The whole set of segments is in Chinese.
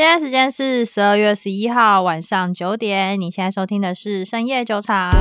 现在时间是十二月十一号晚上九点，你现在收听的是深夜酒场。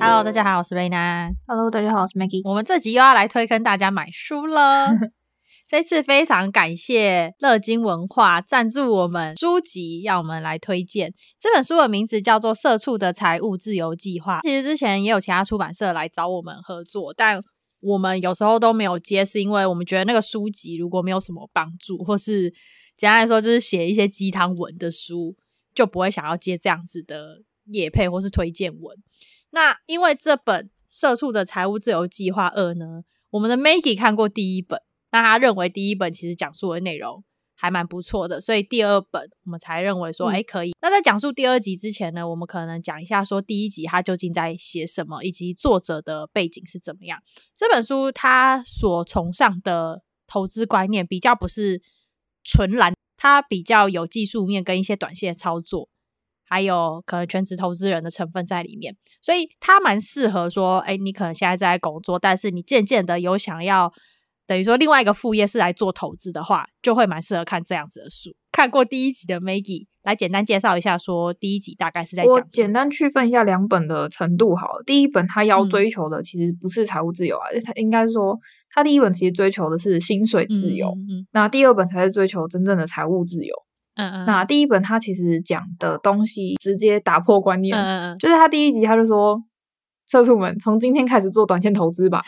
Hello，大家好，我是瑞娜。Hello，大家好，我是 Maggie。我们这集又要来推坑大家买书了。这次非常感谢乐金文化赞助我们书籍，让我们来推荐这本书的名字叫做《社畜的财务自由计划》。其实之前也有其他出版社来找我们合作，但我们有时候都没有接，是因为我们觉得那个书籍如果没有什么帮助，或是简单来说就是写一些鸡汤文的书，就不会想要接这样子的业配或是推荐文。那因为这本《社畜的财务自由计划二》呢，我们的 Maggie 看过第一本。那他认为第一本其实讲述的内容还蛮不错的，所以第二本我们才认为说，哎、嗯，可以。那在讲述第二集之前呢，我们可能讲一下说第一集他究竟在写什么，以及作者的背景是怎么样。这本书他所崇尚的投资观念比较不是纯蓝，它比较有技术面跟一些短线操作，还有可能全职投资人的成分在里面，所以它蛮适合说，哎，你可能现在在工作，但是你渐渐的有想要。等于说，另外一个副业是来做投资的话，就会蛮适合看这样子的书。看过第一集的 Maggie 来简单介绍一下，说第一集大概是在讲。我简单区分一下两本的程度好了。第一本他要追求的其实不是财务自由啊，他、嗯、应该说他第一本其实追求的是薪水自由，嗯嗯嗯、那第二本才是追求真正的财务自由。嗯嗯。那第一本他其实讲的东西直接打破观念，嗯嗯，就是他第一集他就说。社畜们，从今天开始做短线投资吧。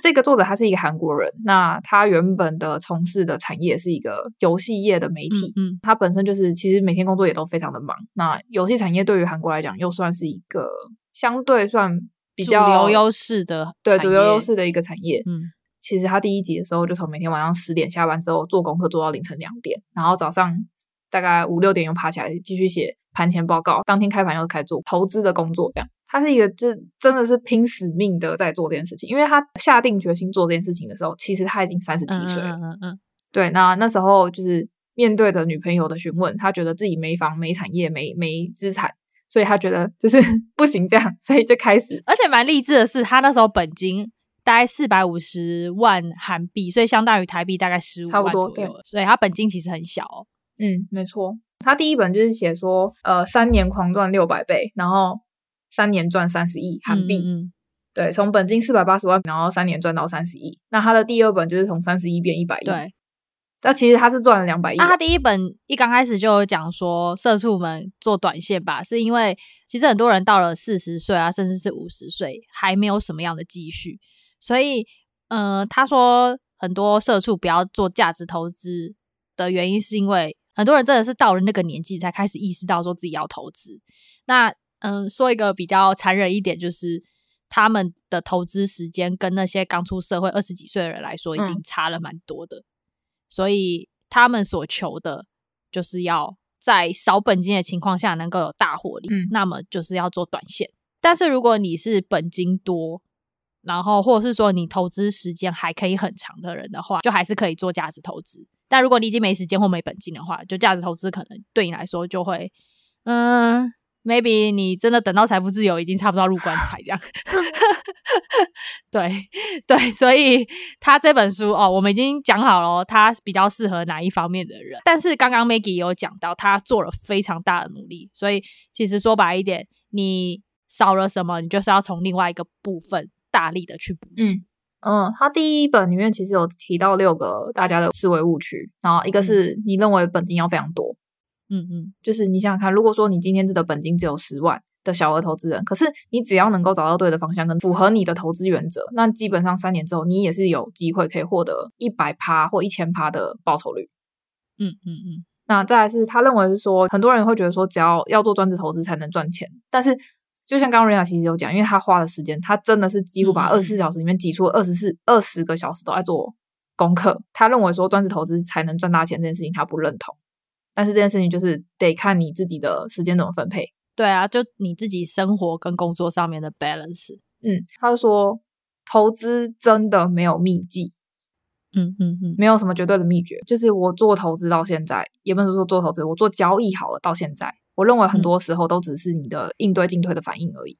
这个作者他是一个韩国人，那他原本的从事的产业是一个游戏业的媒体。嗯，嗯，他本身就是其实每天工作也都非常的忙。那游戏产业对于韩国来讲，又算是一个相对算比较主流优势的，对主流优势的一个产业。嗯，其实他第一集的时候，就从每天晚上十点下班之后做功课做到凌晨两点，然后早上大概五六点又爬起来继续写盘前报告，当天开盘又开始做投资的工作，这样。他是一个，就真的是拼死命的在做这件事情，因为他下定决心做这件事情的时候，其实他已经三十七岁了。嗯嗯嗯。对，那那时候就是面对着女朋友的询问，他觉得自己没房、没产业、没没资产，所以他觉得就是 不行这样，所以就开始。而且蛮励志的是，他那时候本金大概四百五十万韩币，所以相当于台币大概十五万左右。差不多，对。所以他本金其实很小哦。嗯，没错。他第一本就是写说，呃，三年狂赚六百倍，然后。三年赚三十亿韩币，嗯嗯，对，从本金四百八十万，然后三年赚到三十亿。那他的第二本就是从三十亿变一百亿，对。那其实他是赚了两百亿。那他第一本一刚开始就有讲说，社畜们做短线吧，是因为其实很多人到了四十岁啊，甚至是五十岁，还没有什么样的积蓄，所以，呃，他说很多社畜不要做价值投资的原因，是因为很多人真的是到了那个年纪才开始意识到说自己要投资。那嗯，说一个比较残忍一点，就是他们的投资时间跟那些刚出社会二十几岁的人来说，已经差了蛮多的。嗯。所以他们所求的，就是要在少本金的情况下能够有大获利。嗯，那么就是要做短线。但是如果你是本金多，然后或者是说你投资时间还可以很长的人的话，就还是可以做价值投资。但如果你已经没时间或没本金的话，就价值投资可能对你来说就会，嗯。Maybe 你真的等到财富自由已经差不多入棺材这样，对对，所以他这本书哦，我们已经讲好了，他比较适合哪一方面的人。但是刚刚 Maggie 有讲到，他做了非常大的努力，所以其实说白一点，你少了什么，你就是要从另外一个部分大力的去补。嗯嗯，他第一本里面其实有提到六个大家的思维误区，然后一个是你认为本金要非常多。嗯嗯，就是你想想看，如果说你今天这的本金只有十万的小额投资人，可是你只要能够找到对的方向跟符合你的投资原则，那基本上三年之后你也是有机会可以获得一百趴或一千趴的报酬率。嗯嗯嗯。那再来是他认为是说，很多人会觉得说，只要要做专职投资才能赚钱，但是就像刚刚瑞娜其实有讲，因为他花的时间，他真的是几乎把二十四小时里面挤出二十四二十个小时都在做功课。他认为说专职投资才能赚大钱这件事情，他不认同。但是这件事情就是得看你自己的时间怎么分配。对啊，就你自己生活跟工作上面的 balance。嗯，他就说投资真的没有秘籍。嗯嗯嗯，没有什么绝对的秘诀。就是我做投资到现在，也不是说做投资，我做交易好了到现在，我认为很多时候都只是你的应对进退的反应而已，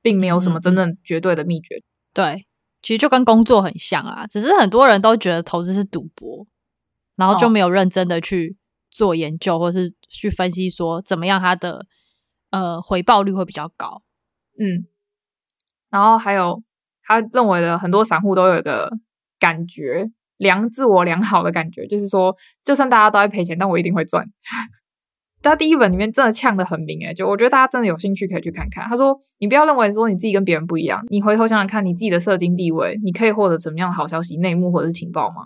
并没有什么真正绝对的秘诀。对，其实就跟工作很像啊，只是很多人都觉得投资是赌博，然后就没有认真的去做研究，或是去分析说怎么样它的呃回报率会比较高。嗯，然后还有他认为的很多散户都有一个感觉良自我良好的感觉，就是说就算大家都在赔钱，但我一定会赚。他第一本里面真的呛得很明诶，就我觉得大家真的有兴趣可以去看看。他说：“你不要认为说你自己跟别人不一样，你回头想想看你自己的社经地位，你可以获得什么样的好消息、内幕或者是情报吗？”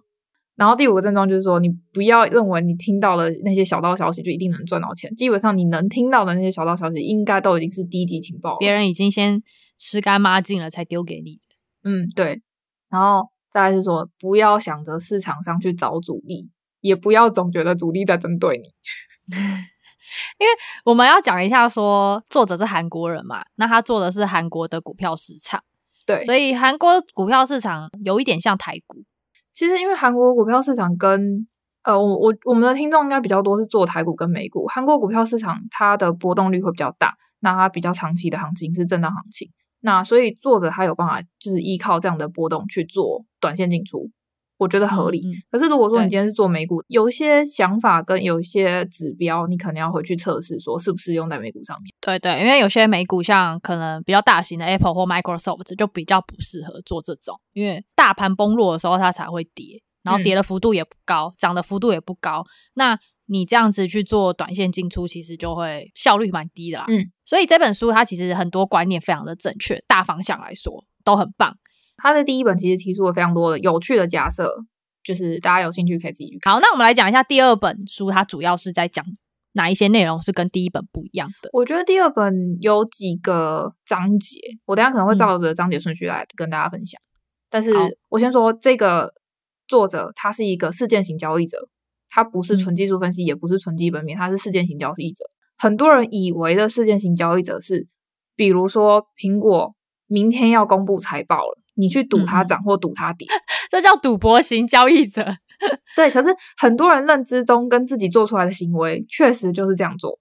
然后第五个症状就是说，你不要认为你听到的那些小道消息就一定能赚到钱。基本上你能听到的那些小道消息，应该都已经是低级情报，别人已经先吃干抹净了才丢给你。嗯，对。然后再来是说，不要想着市场上去找主力，也不要总觉得主力在针对你。因为我们要讲一下说，说作者是韩国人嘛，那他做的是韩国的股票市场，对，所以韩国股票市场有一点像台股。其实，因为韩国股票市场跟呃，我我我们的听众应该比较多是做台股跟美股，韩国股票市场它的波动率会比较大，那它比较长期的行情是震荡行情，那所以作者他有办法就是依靠这样的波动去做短线进出。我觉得合理，可是如果说你今天是做美股，有一些想法跟有一些指标，你可能要回去测试，说是不是用在美股上面。对对，因为有些美股像可能比较大型的 Apple 或 Microsoft 就比较不适合做这种，因为大盘崩落的时候它才会跌，然后跌的幅度也不高，涨、嗯、的幅度也不高，那你这样子去做短线进出，其实就会效率蛮低的啦。嗯，所以这本书它其实很多观念非常的正确，大方向来说都很棒。他的第一本其实提出了非常多的有趣的假设，就是大家有兴趣可以自己去看。好，那我们来讲一下第二本书，它主要是在讲哪一些内容是跟第一本不一样的？我觉得第二本有几个章节，我等下可能会照着章节顺序来跟大家分享。嗯、但是我先说这个作者，他是一个事件型交易者，他不是纯技术分析，嗯、也不是纯基本面，他是事件型交易者。很多人以为的事件型交易者是，比如说苹果明天要公布财报了。你去赌它涨或赌它跌，嗯，这叫赌博型交易者。对，可是很多人认知中跟自己做出来的行为，确实就是这样做。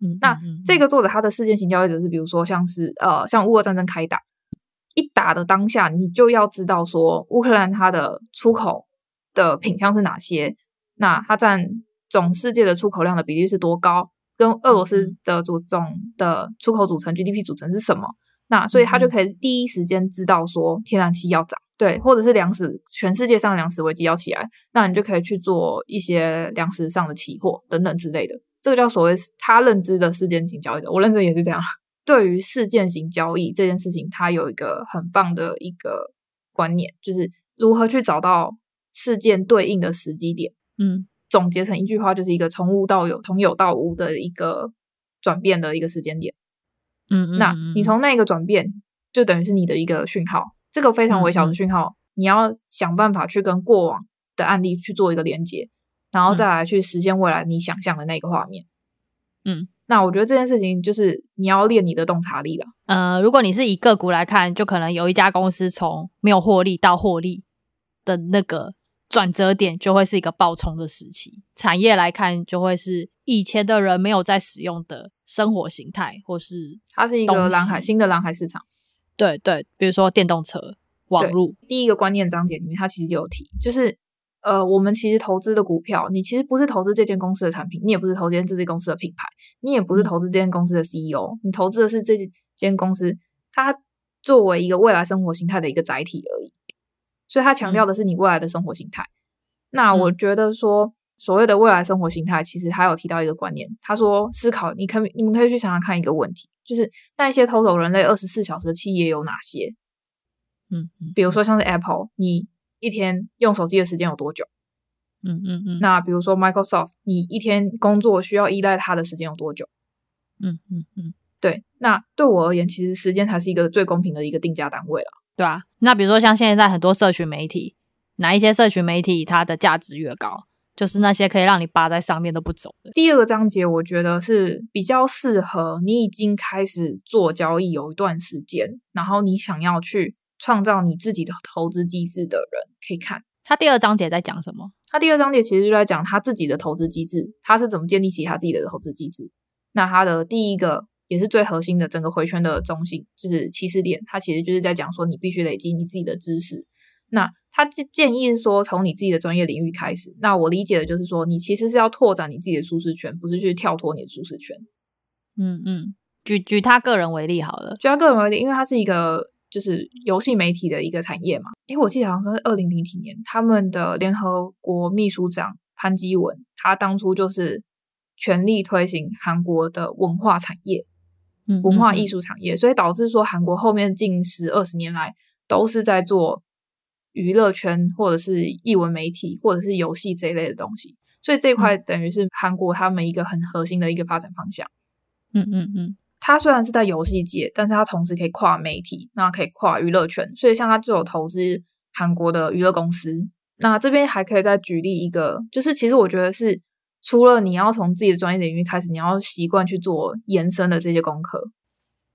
嗯，那这个作者他的事件型交易者是，比如说像是呃，像乌俄战争开打，一打的当下，你就要知道说乌克兰它的出口的品相是哪些，那它占总世界的出口量的比例是多高，跟俄罗斯的组总的出口组成 GDP 组成是什么。那所以他就可以第一时间知道说天然气要涨，对，或者是粮食，全世界上粮食危机要起来，那你就可以去做一些粮食上的期货等等之类的。这个叫所谓他认知的事件型交易者，我认知也是这样。对于事件型交易这件事情，他有一个很棒的一个观念，就是如何去找到事件对应的时机点。嗯，总结成一句话，就是一个从无到有，从有到无的一个转变的一个时间点。嗯，那你从那个转变，就等于是你的一个讯号，这个非常微小的讯号，你要想办法去跟过往的案例去做一个连接，然后再来去实现未来你想象的那个画面。嗯，那我觉得这件事情就是你要练你的洞察力了。呃，如果你是以个股来看，就可能有一家公司从没有获利到获利的那个转折点，就会是一个爆冲的时期。产业来看，就会是以前的人没有在使用的。生活形态，或是它是一个蓝海，新的蓝海市场。对对，比如说电动车、网络。第一个观念章节里面，它其实就有提，就是呃，我们其实投资的股票，你其实不是投资这间公司的产品，你也不是投资这间公司的品牌，你也不是投资这间公司的 CEO，你投资的是这间公司，它作为一个未来生活形态的一个载体而已。所以，它强调的是你未来的生活形态。嗯、那我觉得说。所谓的未来生活形态，其实他有提到一个观念。他说，思考，你可以你们可以去想想看一个问题，就是那一些偷走人类二十四小时的企业有哪些？嗯，嗯，比如说像是 Apple，你一天用手机的时间有多久？嗯嗯嗯。那比如说 Microsoft，你一天工作需要依赖它的时间有多久？嗯嗯嗯。对，那对我而言，其实时间才是一个最公平的一个定价单位了，对啊。那比如说像现在很多社群媒体，哪一些社群媒体它的价值越高？就是那些可以让你扒在上面都不走的。第二个章节，我觉得是比较适合你已经开始做交易有一段时间，然后你想要去创造你自己的投资机制的人可以看。他第二章节在讲什么？他第二章节其实就在讲他自己的投资机制，他是怎么建立起他自己的投资机制。那他的第一个也是最核心的整个回圈的中心，就是起始点。他其实就是在讲说，你必须累积你自己的知识。那他建建议说，从你自己的专业领域开始。那我理解的就是说，你其实是要拓展你自己的舒适圈，不是去跳脱你的舒适圈。嗯嗯，举举他个人为例好了，举他个人为例，因为他是一个就是游戏媒体的一个产业嘛。因为我记得好像是二零零几年，他们的联合国秘书长潘基文，他当初就是全力推行韩国的文化产业，嗯，文化艺术产业，所以导致说韩国后面近十二十年来都是在做。娱乐圈或者是艺文媒体或者是游戏这一类的东西，所以这一块等于是韩国他们一个很核心的一个发展方向。嗯嗯嗯，他虽然是在游戏界，但是他同时可以跨媒体，那可以跨娱乐圈，所以像他就有投资韩国的娱乐公司。那这边还可以再举例一个，就是其实我觉得是除了你要从自己的专业领域开始，你要习惯去做延伸的这些功课，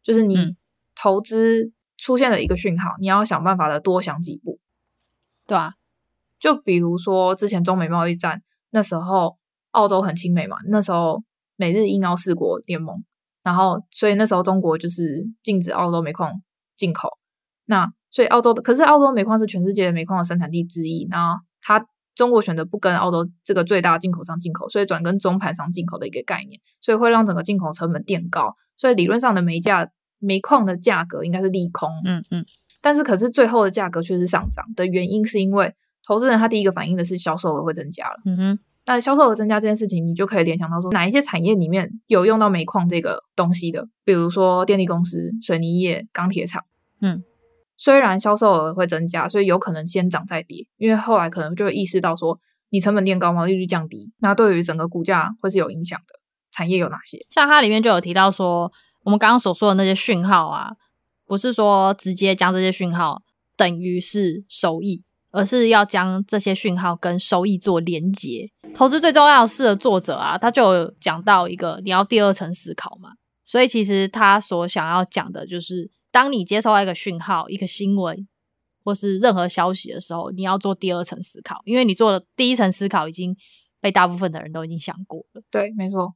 就是你投资出现了一个讯号，你要想办法的多想几步。对啊，就比如说之前中美贸易战那时候，澳洲很亲美嘛，那时候美日英澳四国联盟，然后所以那时候中国就是禁止澳洲煤矿进口。那所以澳洲的，可是澳洲煤矿是全世界的煤矿的生产地之一，那他中国选择不跟澳洲这个最大进口商进口，所以转跟中盘商进口的一个概念，所以会让整个进口成本垫高，所以理论上的煤价煤矿的价格应该是利空。嗯嗯。但是，可是最后的价格却是上涨的原因，是因为投资人他第一个反应的是销售额会增加了。嗯哼，那销售额增加这件事情，你就可以联想到说，哪一些产业里面有用到煤矿这个东西的，比如说电力公司、水泥业、钢铁厂。嗯，虽然销售额会增加，所以有可能先涨再跌，因为后来可能就会意识到说，你成本垫高，毛利率降低，那对于整个股价会是有影响的。产业有哪些？像它里面就有提到说，我们刚刚所说的那些讯号啊。不是说直接将这些讯号等于是收益，而是要将这些讯号跟收益做连接。投资最重要的是作者啊，他就有讲到一个你要第二层思考嘛。所以其实他所想要讲的就是，当你接收到一个讯号、一个新闻或是任何消息的时候，你要做第二层思考，因为你做的第一层思考已经被大部分的人都已经想过了。对，没错。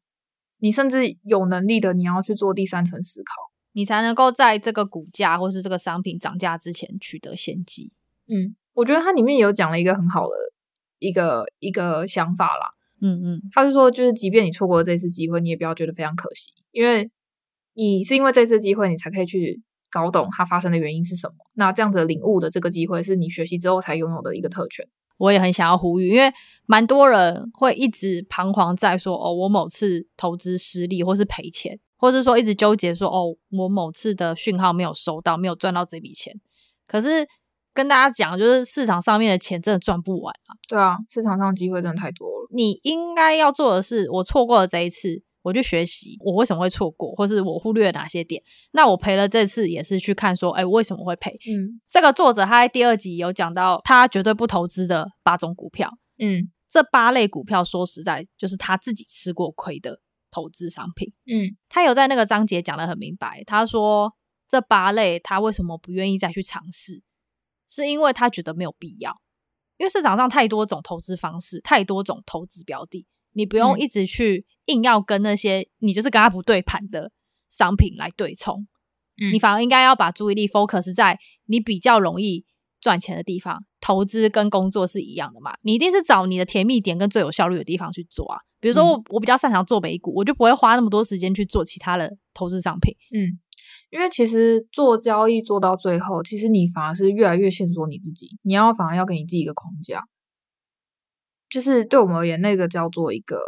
你甚至有能力的，你要去做第三层思考。你才能够在这个股价或是这个商品涨价之前取得先机。嗯，我觉得它里面有讲了一个很好的一个一个想法啦。嗯嗯，他是说，就是即便你错过了这次机会，你也不要觉得非常可惜，因为你是因为这次机会，你才可以去搞懂它发生的原因是什么。那这样子领悟的这个机会，是你学习之后才拥有的一个特权。我也很想要呼吁，因为蛮多人会一直彷徨在说，哦，我某次投资失利或是赔钱。或是说一直纠结说哦，我某次的讯号没有收到，没有赚到这笔钱。可是跟大家讲，就是市场上面的钱真的赚不完啊。对啊，市场上机会真的太多了。你应该要做的是，我错过了这一次，我去学习我为什么会错过，或是我忽略了哪些点。那我赔了这次，也是去看说，哎，我为什么会赔？嗯，这个作者他在第二集有讲到，他绝对不投资的八种股票。嗯，这八类股票说实在，就是他自己吃过亏的。投资商品，嗯，他有在那个章节讲得很明白。他说这八类他为什么不愿意再去尝试，是因为他觉得没有必要。因为市场上太多种投资方式，太多种投资标的，你不用一直去硬要跟那些你就是跟他不对盘的商品来对冲。嗯，你反而应该要把注意力 focus 在你比较容易赚钱的地方。投资跟工作是一样的嘛，你一定是找你的甜蜜点跟最有效率的地方去做啊。比如说我，我比较擅长做美股，我就不会花那么多时间去做其他的投资商品。嗯，因为其实做交易做到最后，其实你反而是越来越限缩你自己，你要反而要给你自己一个框架。就是对我们而言，那个叫做一个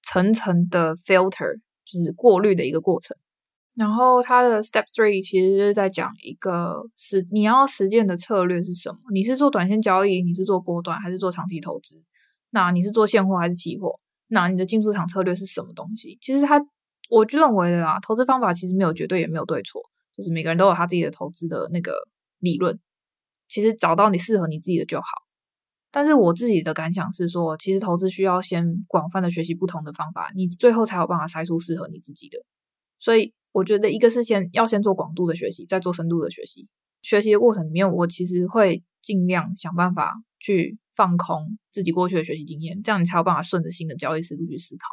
层层的 filter，就是过滤的一个过程。然后它的 step three 其实就是在讲一个实你要实践的策略是什么？你是做短线交易，你是做波段，还是做长期投资？那你是做现货还是期货？那你的进出场策略是什么东西？其实他，我就认为的啦，投资方法其实没有绝对，也没有对错，就是每个人都有他自己的投资的那个理论。其实找到你适合你自己的就好。但是我自己的感想是说，其实投资需要先广泛的学习不同的方法，你最后才有办法筛出适合你自己的。所以我觉得一个是先要先做广度的学习，再做深度的学习。学习的过程里面，我其实会尽量想办法去。放空自己过去的学习经验，这样你才有办法顺着新的交易思路去思考。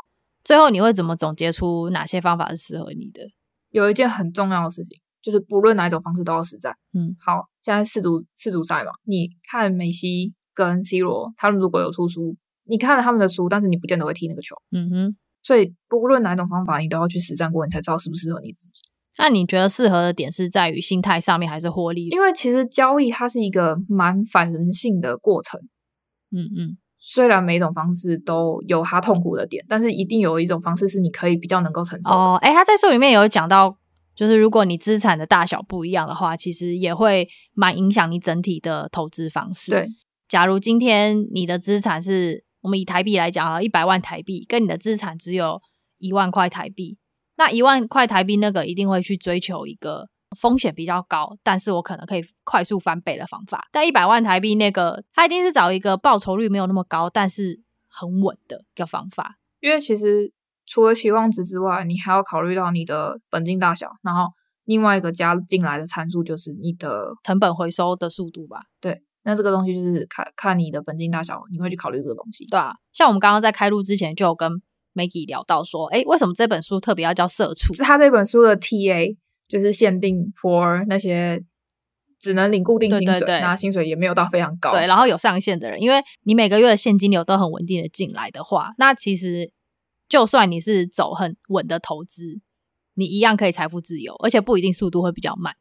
最后，你会怎么总结出哪些方法是适合你的？有一件很重要的事情，就是不论哪一种方式都要实战。嗯，好，现在世足世足赛嘛，你看梅西跟 C 罗，他们如果有出书，你看了他们的书，但是你不见得会踢那个球。嗯哼，所以不论哪一种方法，你都要去实战过，你才知道适不适合你自己。那你觉得适合的点是在于心态上面，还是获利？因为其实交易它是一个蛮反人性的过程。嗯嗯。虽然每一种方式都有它痛苦的点，但是一定有一种方式是你可以比较能够承受的。哦，哎，他在书里面有讲到，就是如果你资产的大小不一样的话，其实也会蛮影响你整体的投资方式。对，假如今天你的资产是我们以台币来讲啊，一百万台币，跟你的资产只有一万块台币，那一万块台币那个一定会去追求一个。风险比较高，但是我可能可以快速翻倍的方法。但一百万台币那个，他一定是找一个报酬率没有那么高，但是很稳的一个方法。因为其实除了期望值之外，你还要考虑到你的本金大小，然后另外一个加进来的参数就是你的成本回收的速度吧。对，那这个东西就是看看你的本金大小，你会去考虑这个东西。对啊，像我们刚刚在开录之前就有跟 Maggie 聊到说，诶，为什么这本书特别要叫社畜？是他这本书的 TA。就是限定 for 那些只能领固定薪水，对对对，那薪水也没有到非常高，对，然后有上限的人，因为你每个月的现金流都很稳定的进来的话，那其实就算你是走很稳的投资，你一样可以财富自由，而且不一定速度会比较慢。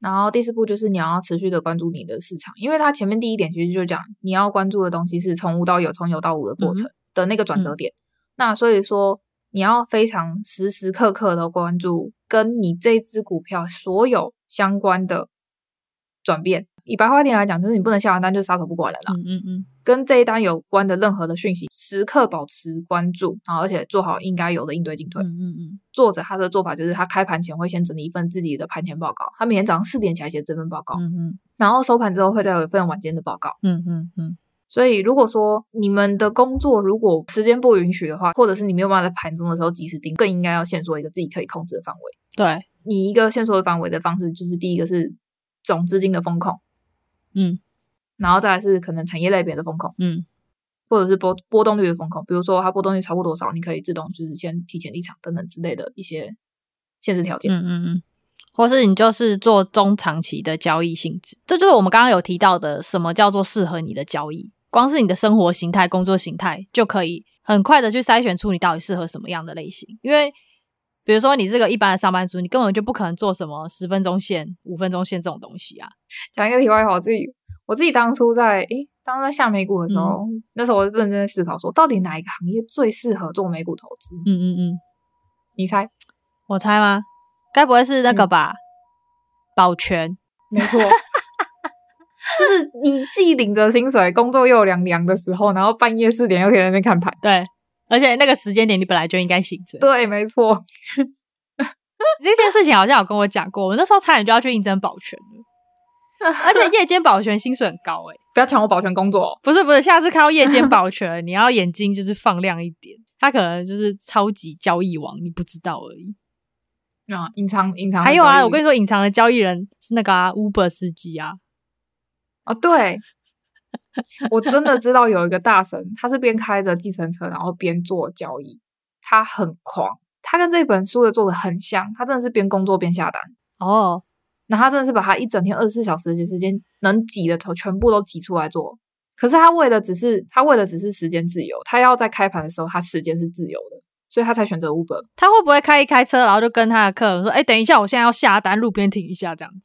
然后第四步就是你要持续的关注你的市场，因为它前面第一点其实就讲你要关注的东西是从无到有，从有到无的过程的那个转折点。嗯、那所以说。你要非常时时刻刻的关注跟你这支股票所有相关的转变。以白话一点来讲，就是你不能下完单就撒手不管了啦。嗯嗯嗯。跟这一单有关的任何的讯息，时刻保持关注，然后而且做好应该有的应对进退。嗯嗯嗯。作者他的做法就是，他开盘前会先整理一份自己的盘前报告，他每天早上四点起来写这份报告。嗯嗯。然后收盘之后会再有一份晚间的报告。嗯嗯嗯。所以，如果说你们的工作如果时间不允许的话，或者是你没有办法在盘中的时候及时盯，更应该要限缩一个自己可以控制的范围。对，你一个限缩的范围的方式，就是第一个是总资金的风控，嗯，然后再来是可能产业类别的风控，嗯，或者是波波动率的风控，比如说它波动率超过多少，你可以自动就是先提前离场等等之类的一些限制条件。嗯嗯嗯，或是你就是做中长期的交易性质，这就是我们刚刚有提到的，什么叫做适合你的交易。光是你的生活形态、工作形态，就可以很快的去筛选出你到底适合什么样的类型。因为，比如说你这个一般的上班族，你根本就不可能做什么十分钟线、五分钟线这种东西啊。讲一个题外话，我自己我自己当初在诶，当在下美股的时候，嗯、那时候我认真在思考说，到底哪一个行业最适合做美股投资？嗯嗯嗯，你猜？我猜吗？该不会是那个吧？嗯、保全？没错。就是你既领着薪水，工作又凉凉的时候，然后半夜四点又可以在那边看盘，对，而且那个时间点你本来就应该醒着，对，没错。这件事情好像有跟我讲过，我那时候差点就要去应征保全了，而且夜间保全薪水很高诶、欸、不要抢我保全工作，不是不是，下次看到夜间保全，你要眼睛就是放亮一点，他可能就是超级交易王，你不知道而已。啊，隐藏隐藏，还有啊，我跟你说，隐藏的交易人是那个啊，Uber 司机啊。哦，对，我真的知道有一个大神，他是边开着计程车，然后边做交易，他很狂，他跟这本书的做的很像，他真的是边工作边下单哦，那他真的是把他一整天二十四小时的时间能挤的头全部都挤出来做，可是他为的只是他为的只是时间自由，他要在开盘的时候他时间是自由的，所以他才选择 Uber。他会不会开一开车，然后就跟他的客人说：“哎，等一下，我现在要下单，路边停一下，这样子。”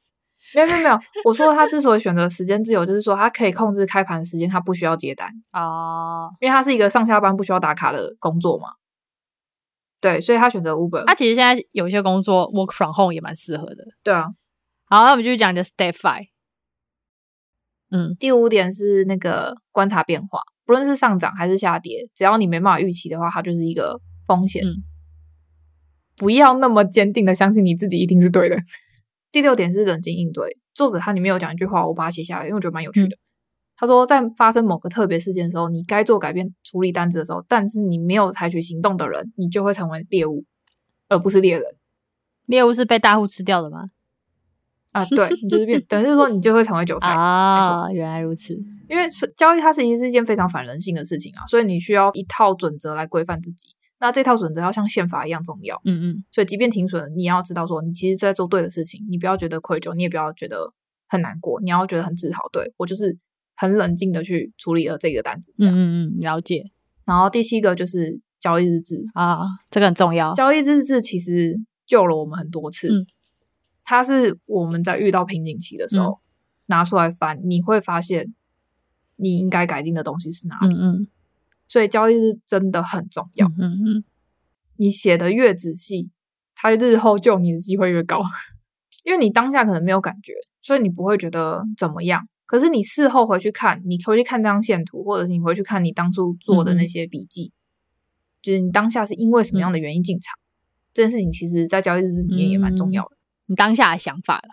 没有没有没有，我说他之所以选择时间自由，就是说他可以控制开盘的时间，他不需要接单啊，因为他是一个上下班不需要打卡的工作嘛。对，所以他选择 Uber。他其实现在有一些工作 work from home 也蛮适合的。对啊，好，那我们继续讲你的 Step Five。嗯，第五点是那个观察变化，不论是上涨还是下跌，只要你没办法预期的话，它就是一个风险。嗯，不要那么坚定的相信你自己一定是对的。第六点是冷静应对。作者他里面有讲一句话，我把它写下来，因为我觉得蛮有趣的。嗯、他说，在发生某个特别事件的时候，你该做改变处理单子的时候，但是你没有采取行动的人，你就会成为猎物，而不是猎人。猎物是被大户吃掉的吗？啊，对，你就是变，等于是说你就会成为韭菜啊。原来如此，因为交易它实际是一件非常反人性的事情啊，所以你需要一套准则来规范自己。那这套准则要像宪法一样重要。嗯嗯。所以，即便停损，你要知道说，你其实在做对的事情，你不要觉得愧疚，你也不要觉得很难过，你要觉得很自豪。对，我就是很冷静的去处理了这个单子。嗯嗯嗯，了解。然后第七个就是交易日志啊，这个很重要。交易日志其实救了我们很多次。嗯。它是我们在遇到瓶颈期的时候、嗯、拿出来翻，你会发现你应该改进的东西是哪里。嗯嗯。所以交易日真的很重要。嗯嗯，嗯。你写的越仔细，它日后救你的机会越高。因为你当下可能没有感觉，所以你不会觉得怎么样。可是你事后回去看，你回去看这张线图，或者是你回去看你当初做的那些笔记，嗯、就是你当下是因为什么样的原因进场，嗯、这件事情其实在交易日志里面也蛮重要的。你当下的想法了。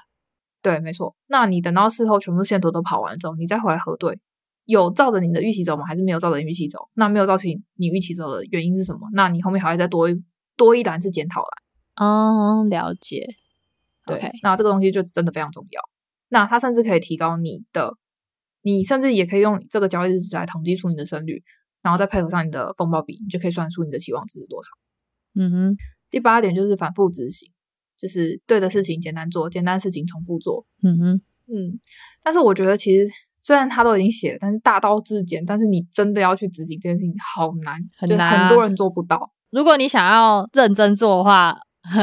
对，没错。那你等到事后全部线图都跑完了之后，你再回来核对。有照着你的预期走吗？还是没有照着预期走？那没有照着你预期走的原因是什么？那你后面还会再多一多一栏是检讨栏。哦，了解。对，okay. 那这个东西就真的非常重要。那它甚至可以提高你的，你甚至也可以用这个交易日志来统计出你的胜率，然后再配合上你的风暴比，你就可以算出你的期望值是多少。嗯哼。第八点就是反复执行，就是对的事情简单做，简单事情重复做。嗯哼。嗯，但是我觉得其实。虽然他都已经写了，但是大道至简，但是你真的要去执行这件事情，好难，很难，就很多人做不到。如果你想要认真做的话，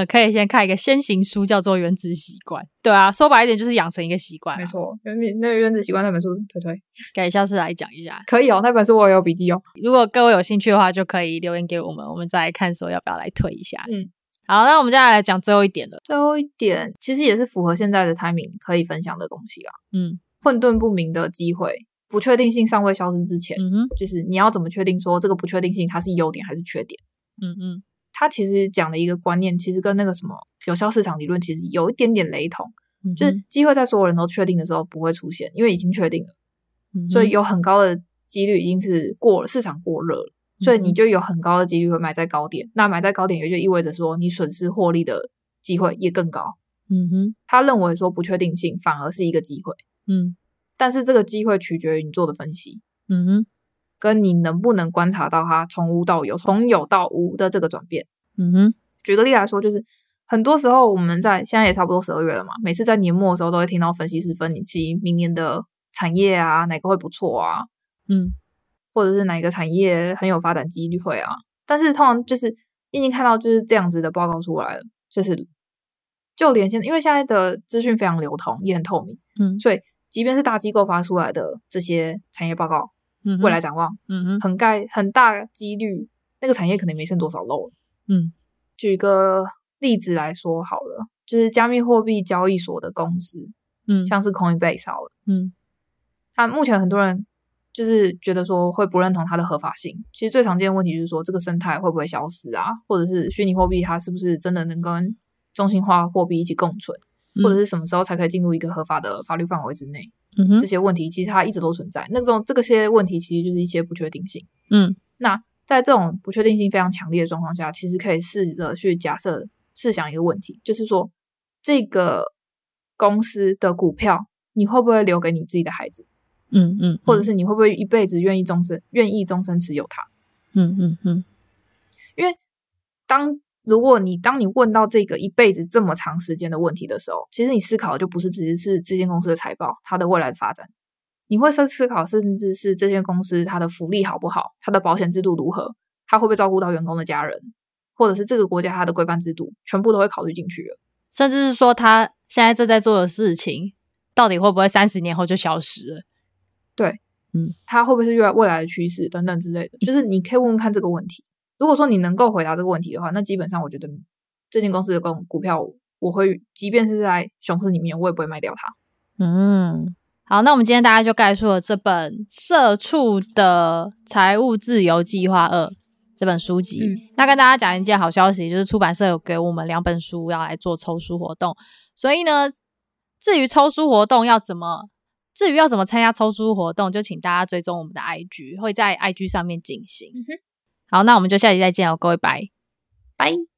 可以先看一个先行书，叫做《原子习惯》。对啊，说白一点就是养成一个习惯啊。没错，原那个《原子习惯》那本书推推，可以下次来讲一下。可以哦，那本书我有笔记哦。如果各位有兴趣的话，就可以留言给我们，我们再来看说要不要来推一下。嗯，好，那我们接下来讲最后一点了。最后一点其实也是符合现在的 timing 可以分享的东西啦。嗯。混沌不明的机会，不确定性尚未消失之前，嗯哼，就是你要怎么确定说这个不确定性它是优点还是缺点？嗯嗯，他其实讲的一个观念，其实跟那个什么有效市场理论其实有一点点雷同，嗯、就是机会在所有人都确定的时候不会出现，因为已经确定了，嗯、所以有很高的几率已经是过了市场过热了，所以你就有很高的几率会买在高点，那买在高点也就意味着说你损失获利的机会也更高。嗯哼，他认为说不确定性反而是一个机会。嗯，但是这个机会取决于你做的分析，嗯哼，跟你能不能观察到它从无到有，从有到无的这个转变，嗯哼。举个例来说，就是很多时候我们在现在也差不多十二月了嘛，每次在年末的时候都会听到分析师分析明年的产业啊，哪个会不错啊，嗯，或者是哪个产业很有发展机会啊。但是通常就是已经看到就是这样子的报告出来了，就是就连现在，因为现在的资讯非常流通，也很透明，嗯，所以。即便是大机构发出来的这些产业报告，嗯，未来展望，嗯哼，很概很大几率，那个产业可能没剩多少肉了，嗯。举个例子来说好了，就是加密货币交易所的公司，嗯，像是 Coinbase 好了，嗯，它目前很多人就是觉得说会不认同它的合法性。其实最常见的问题就是说，这个生态会不会消失啊？或者是虚拟货币它是不是真的能跟中心化货币一起共存？或者是什么时候才可以进入一个合法的法律范围之内？嗯哼，这些问题其实它一直都存在。那种这个些问题其实就是一些不确定性。嗯，那在这种不确定性非常强烈的状况下，其实可以试着去假设、试想一个问题，就是说这个公司的股票你会不会留给你自己的孩子？嗯嗯，或者是你会不会一辈子愿意终身愿意终身持有它？嗯嗯嗯，因为当如果你当你问到这个一辈子这么长时间的问题的时候，其实你思考的就不是只是这间公司的财报，它的未来的发展，你会思思考，甚至是这间公司它的福利好不好，它的保险制度如何，它会不会照顾到员工的家人，或者是这个国家它的规范制度，全部都会考虑进去了。甚至是说，他现在正在做的事情，到底会不会三十年后就消失了？对，嗯，它会不会是未未来的趋势等等之类的，就是你可以问问看这个问题。如果说你能够回答这个问题的话，那基本上我觉得这间公司的股股票，我会即便是在熊市里面，我也不会卖掉它。嗯，好，那我们今天大家就概述了这本《社畜的财务自由计划二》这本书籍。嗯。那跟大家讲一件好消息，就是出版社有给我们两本书要来做抽书活动。所以呢，至于抽书活动要怎么，至于要怎么参加抽书活动，就请大家追踪我们的 IG，会在 IG 上面进行。好，那我们就下期再见哦，各位，拜拜。